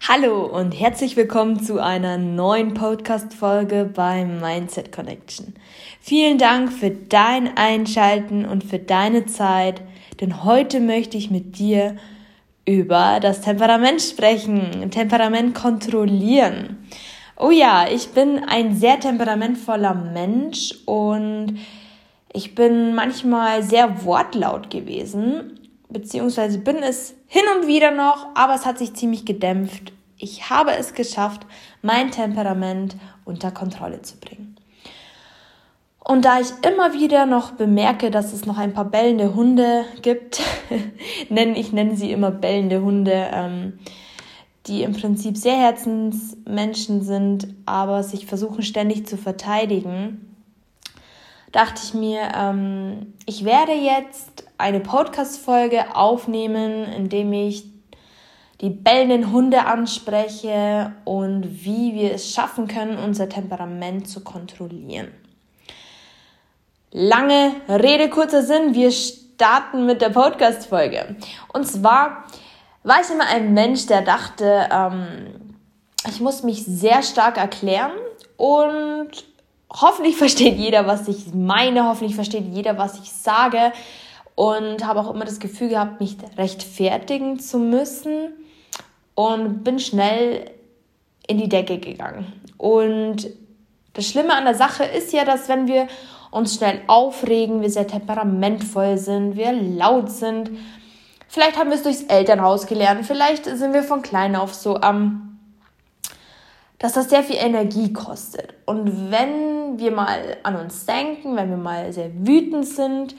Hallo und herzlich willkommen zu einer neuen Podcast-Folge beim Mindset Connection. Vielen Dank für dein Einschalten und für deine Zeit, denn heute möchte ich mit dir über das Temperament sprechen, Temperament kontrollieren. Oh ja, ich bin ein sehr temperamentvoller Mensch und ich bin manchmal sehr wortlaut gewesen beziehungsweise bin es hin und wieder noch, aber es hat sich ziemlich gedämpft. Ich habe es geschafft, mein Temperament unter Kontrolle zu bringen. Und da ich immer wieder noch bemerke, dass es noch ein paar bellende Hunde gibt, ich nenne sie immer bellende Hunde, ähm, die im Prinzip sehr Herzensmenschen sind, aber sich versuchen ständig zu verteidigen, dachte ich mir, ähm, ich werde jetzt eine Podcast-Folge aufnehmen, in dem ich die bellenden Hunde anspreche und wie wir es schaffen können, unser Temperament zu kontrollieren. Lange Rede, kurzer Sinn, wir starten mit der Podcast-Folge. Und zwar war ich immer ein Mensch, der dachte, ähm, ich muss mich sehr stark erklären und hoffentlich versteht jeder, was ich meine, hoffentlich versteht jeder, was ich sage und habe auch immer das Gefühl gehabt, mich rechtfertigen zu müssen und bin schnell in die Decke gegangen. Und das Schlimme an der Sache ist ja, dass wenn wir uns schnell aufregen, wir sehr temperamentvoll sind, wir laut sind, vielleicht haben wir es durchs Elternhaus gelernt, vielleicht sind wir von klein auf so am dass das sehr viel Energie kostet. Und wenn wir mal an uns denken, wenn wir mal sehr wütend sind,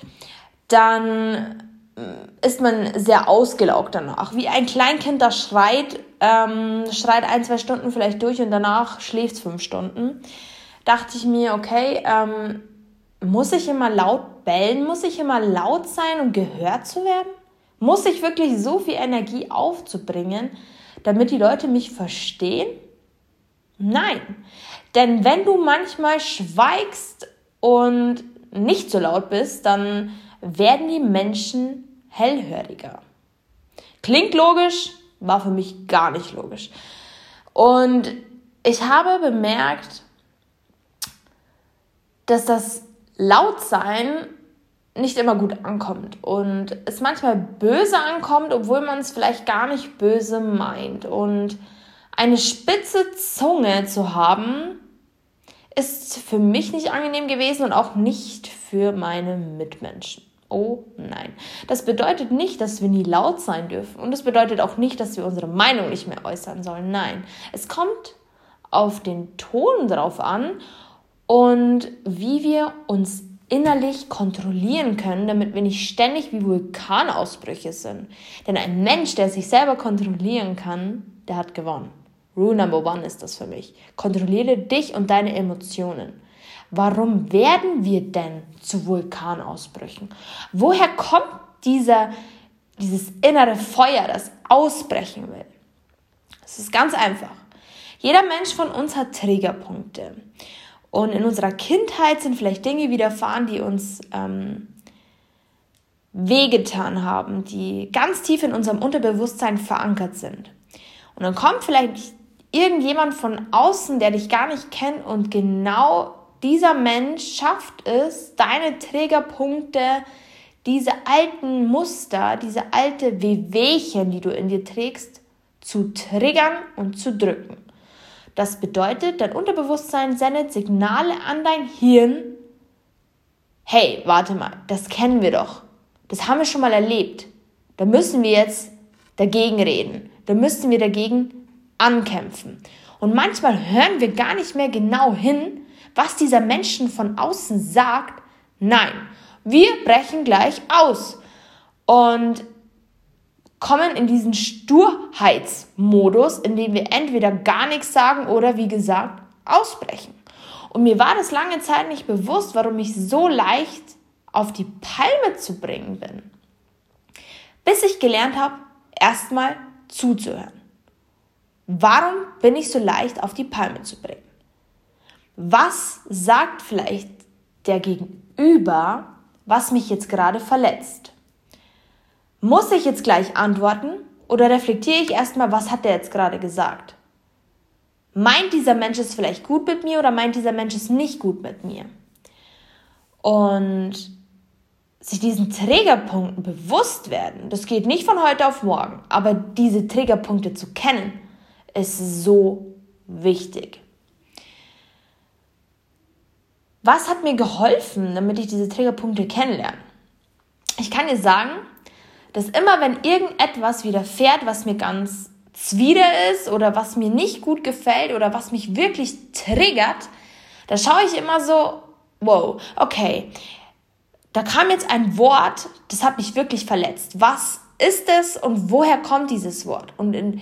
dann äh, ist man sehr ausgelaugt danach. Wie ein Kleinkind, das schreit, ähm, schreit ein, zwei Stunden vielleicht durch und danach schläft fünf Stunden. Dachte ich mir, okay, ähm, muss ich immer laut bellen? Muss ich immer laut sein, um gehört zu werden? Muss ich wirklich so viel Energie aufzubringen, damit die Leute mich verstehen? Nein. Denn wenn du manchmal schweigst und nicht so laut bist, dann werden die Menschen hellhöriger. Klingt logisch, war für mich gar nicht logisch. Und ich habe bemerkt, dass das Lautsein nicht immer gut ankommt und es manchmal böse ankommt, obwohl man es vielleicht gar nicht böse meint. Und eine spitze Zunge zu haben, ist für mich nicht angenehm gewesen und auch nicht für meine Mitmenschen. Oh nein. Das bedeutet nicht, dass wir nie laut sein dürfen. Und es bedeutet auch nicht, dass wir unsere Meinung nicht mehr äußern sollen. Nein. Es kommt auf den Ton drauf an und wie wir uns innerlich kontrollieren können, damit wir nicht ständig wie Vulkanausbrüche sind. Denn ein Mensch, der sich selber kontrollieren kann, der hat gewonnen. Rule Number One ist das für mich. Kontrolliere dich und deine Emotionen. Warum werden wir denn zu Vulkanausbrüchen? Woher kommt dieser, dieses innere Feuer, das ausbrechen will? Es ist ganz einfach. Jeder Mensch von uns hat Triggerpunkte. Und in unserer Kindheit sind vielleicht Dinge widerfahren, die uns ähm, wehgetan haben, die ganz tief in unserem Unterbewusstsein verankert sind. Und dann kommt vielleicht irgendjemand von außen, der dich gar nicht kennt und genau dieser Mensch schafft es, deine Trägerpunkte, diese alten Muster, diese alte Wehwehchen, die du in dir trägst, zu triggern und zu drücken. Das bedeutet, dein Unterbewusstsein sendet Signale an dein Hirn. Hey, warte mal, das kennen wir doch. Das haben wir schon mal erlebt. Da müssen wir jetzt dagegen reden. Da müssen wir dagegen ankämpfen. Und manchmal hören wir gar nicht mehr genau hin, was dieser Menschen von außen sagt. Nein, wir brechen gleich aus und kommen in diesen Sturheitsmodus, in dem wir entweder gar nichts sagen oder wie gesagt ausbrechen. Und mir war das lange Zeit nicht bewusst, warum ich so leicht auf die Palme zu bringen bin. Bis ich gelernt habe, erstmal zuzuhören. Warum bin ich so leicht auf die Palme zu bringen? Was sagt vielleicht der Gegenüber, was mich jetzt gerade verletzt? Muss ich jetzt gleich antworten Oder reflektiere ich erstmal, was hat der jetzt gerade gesagt? Meint dieser Mensch es vielleicht gut mit mir oder meint dieser Mensch es nicht gut mit mir? Und sich diesen Trägerpunkten bewusst werden, das geht nicht von heute auf morgen, aber diese Trägerpunkte zu kennen, ist so wichtig. Was hat mir geholfen, damit ich diese Trägerpunkte kennenlerne? Ich kann dir sagen, dass immer wenn irgendetwas widerfährt, was mir ganz zwider ist oder was mir nicht gut gefällt oder was mich wirklich triggert, da schaue ich immer so, wow, okay, da kam jetzt ein Wort, das hat mich wirklich verletzt. Was ist es und woher kommt dieses Wort? Und in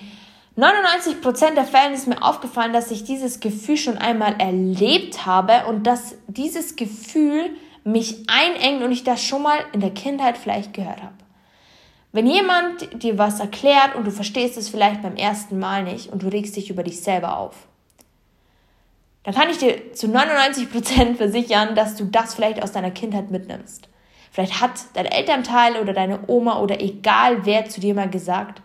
99% der Fällen ist mir aufgefallen, dass ich dieses Gefühl schon einmal erlebt habe und dass dieses Gefühl mich einengt und ich das schon mal in der Kindheit vielleicht gehört habe. Wenn jemand dir was erklärt und du verstehst es vielleicht beim ersten Mal nicht und du regst dich über dich selber auf, dann kann ich dir zu 99% versichern, dass du das vielleicht aus deiner Kindheit mitnimmst. Vielleicht hat dein Elternteil oder deine Oma oder egal wer zu dir mal gesagt,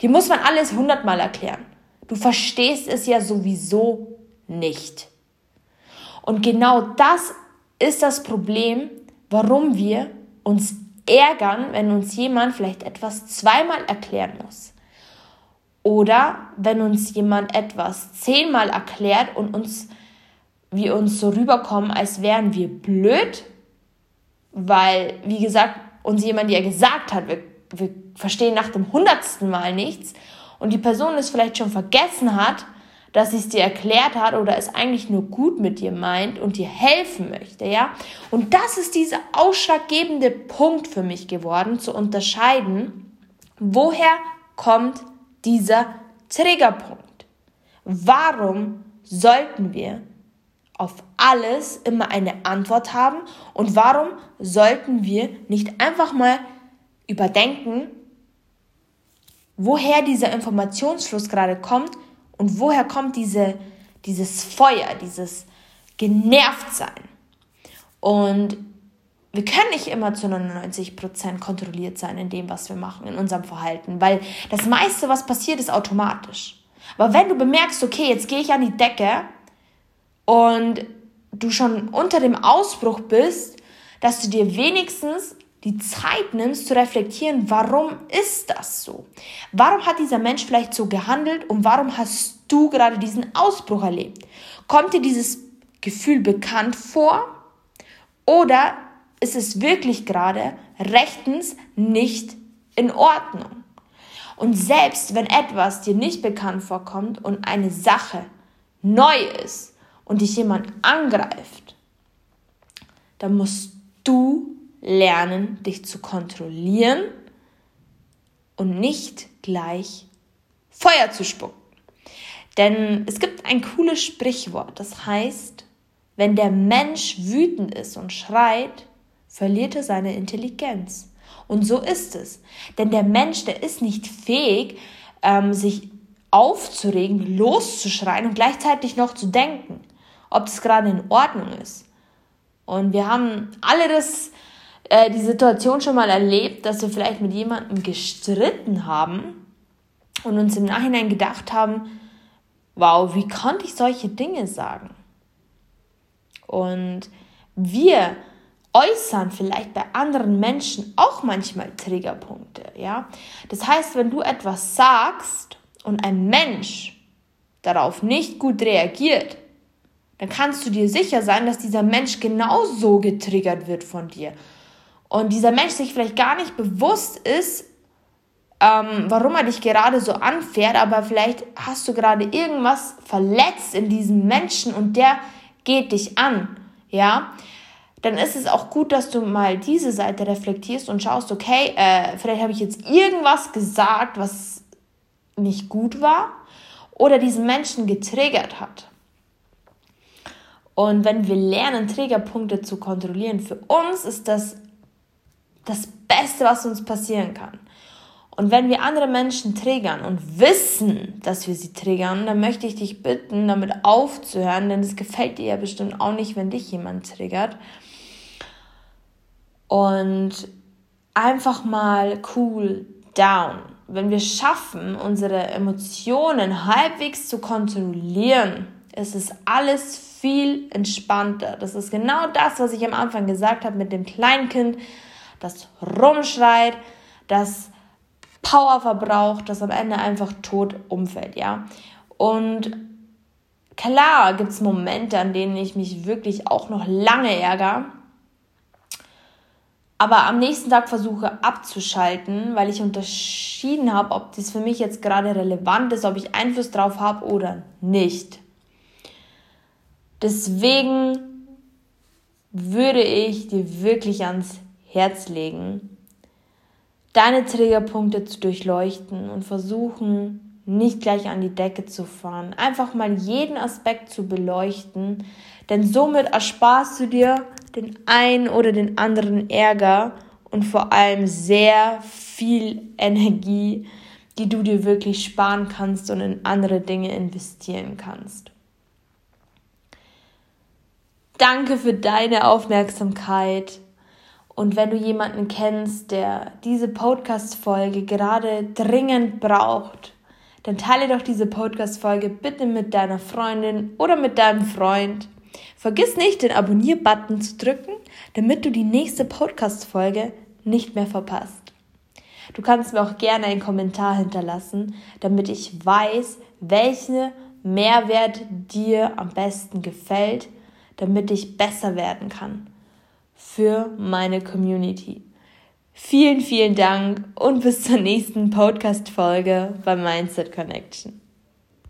dir muss man alles hundertmal erklären. Du verstehst es ja sowieso nicht. Und genau das ist das Problem, warum wir uns ärgern, wenn uns jemand vielleicht etwas zweimal erklären muss. Oder wenn uns jemand etwas zehnmal erklärt und uns, wir uns so rüberkommen, als wären wir blöd, weil, wie gesagt, uns jemand ja gesagt hat, wir, wir verstehen nach dem hundertsten Mal nichts und die Person es vielleicht schon vergessen hat, dass sie es dir erklärt hat oder es eigentlich nur gut mit dir meint und dir helfen möchte, ja? Und das ist dieser ausschlaggebende Punkt für mich geworden, zu unterscheiden, woher kommt dieser Triggerpunkt? Warum sollten wir auf alles immer eine Antwort haben und warum sollten wir nicht einfach mal überdenken, woher dieser Informationsfluss gerade kommt und woher kommt diese, dieses Feuer, dieses Genervtsein? Und wir können nicht immer zu 99% kontrolliert sein in dem, was wir machen, in unserem Verhalten, weil das meiste, was passiert, ist automatisch. Aber wenn du bemerkst, okay, jetzt gehe ich an die Decke und du schon unter dem Ausbruch bist, dass du dir wenigstens die Zeit nimmst zu reflektieren, warum ist das so? Warum hat dieser Mensch vielleicht so gehandelt und warum hast du gerade diesen Ausbruch erlebt? Kommt dir dieses Gefühl bekannt vor oder ist es wirklich gerade rechtens nicht in Ordnung? Und selbst wenn etwas dir nicht bekannt vorkommt und eine Sache neu ist und dich jemand angreift, dann musst du lernen, dich zu kontrollieren und nicht gleich Feuer zu spucken. Denn es gibt ein cooles Sprichwort, das heißt, wenn der Mensch wütend ist und schreit, verliert er seine Intelligenz. Und so ist es. Denn der Mensch, der ist nicht fähig, ähm, sich aufzuregen, loszuschreien und gleichzeitig noch zu denken, ob das gerade in Ordnung ist. Und wir haben alle das äh, die Situation schon mal erlebt, dass wir vielleicht mit jemandem gestritten haben und uns im Nachhinein gedacht haben, wow, wie konnte ich solche Dinge sagen? Und wir äußern vielleicht bei anderen Menschen auch manchmal Triggerpunkte, ja? Das heißt, wenn du etwas sagst und ein Mensch darauf nicht gut reagiert, dann kannst du dir sicher sein, dass dieser Mensch genauso getriggert wird von dir und dieser Mensch sich vielleicht gar nicht bewusst ist, ähm, warum er dich gerade so anfährt, aber vielleicht hast du gerade irgendwas verletzt in diesem Menschen und der geht dich an, ja, dann ist es auch gut, dass du mal diese Seite reflektierst und schaust, okay, äh, vielleicht habe ich jetzt irgendwas gesagt, was nicht gut war oder diesen Menschen getriggert hat. Und wenn wir lernen, Triggerpunkte zu kontrollieren, für uns ist das das Beste, was uns passieren kann. Und wenn wir andere Menschen triggern und wissen, dass wir sie triggern, dann möchte ich dich bitten, damit aufzuhören, denn es gefällt dir ja bestimmt auch nicht, wenn dich jemand triggert. Und einfach mal cool down. wenn wir schaffen, unsere Emotionen halbwegs zu kontrollieren, ist es alles viel entspannter. Das ist genau das, was ich am Anfang gesagt habe mit dem Kleinkind, das rumschreit, das Power verbraucht, das am Ende einfach tot umfällt, ja. Und klar gibt es Momente, an denen ich mich wirklich auch noch lange ärgere aber am nächsten Tag versuche abzuschalten, weil ich unterschieden habe, ob das für mich jetzt gerade relevant ist, ob ich Einfluss drauf habe oder nicht. Deswegen würde ich dir wirklich ans Herz legen, deine Triggerpunkte zu durchleuchten und versuchen, nicht gleich an die Decke zu fahren. Einfach mal jeden Aspekt zu beleuchten, denn somit ersparst du dir den einen oder den anderen Ärger und vor allem sehr viel Energie, die du dir wirklich sparen kannst und in andere Dinge investieren kannst. Danke für deine Aufmerksamkeit. Und wenn du jemanden kennst, der diese Podcast-Folge gerade dringend braucht, dann teile doch diese Podcast-Folge bitte mit deiner Freundin oder mit deinem Freund. Vergiss nicht, den Abonnier-Button zu drücken, damit du die nächste Podcast-Folge nicht mehr verpasst. Du kannst mir auch gerne einen Kommentar hinterlassen, damit ich weiß, welche Mehrwert dir am besten gefällt, damit ich besser werden kann für meine Community. Vielen, vielen Dank und bis zur nächsten Podcast-Folge bei Mindset Connection.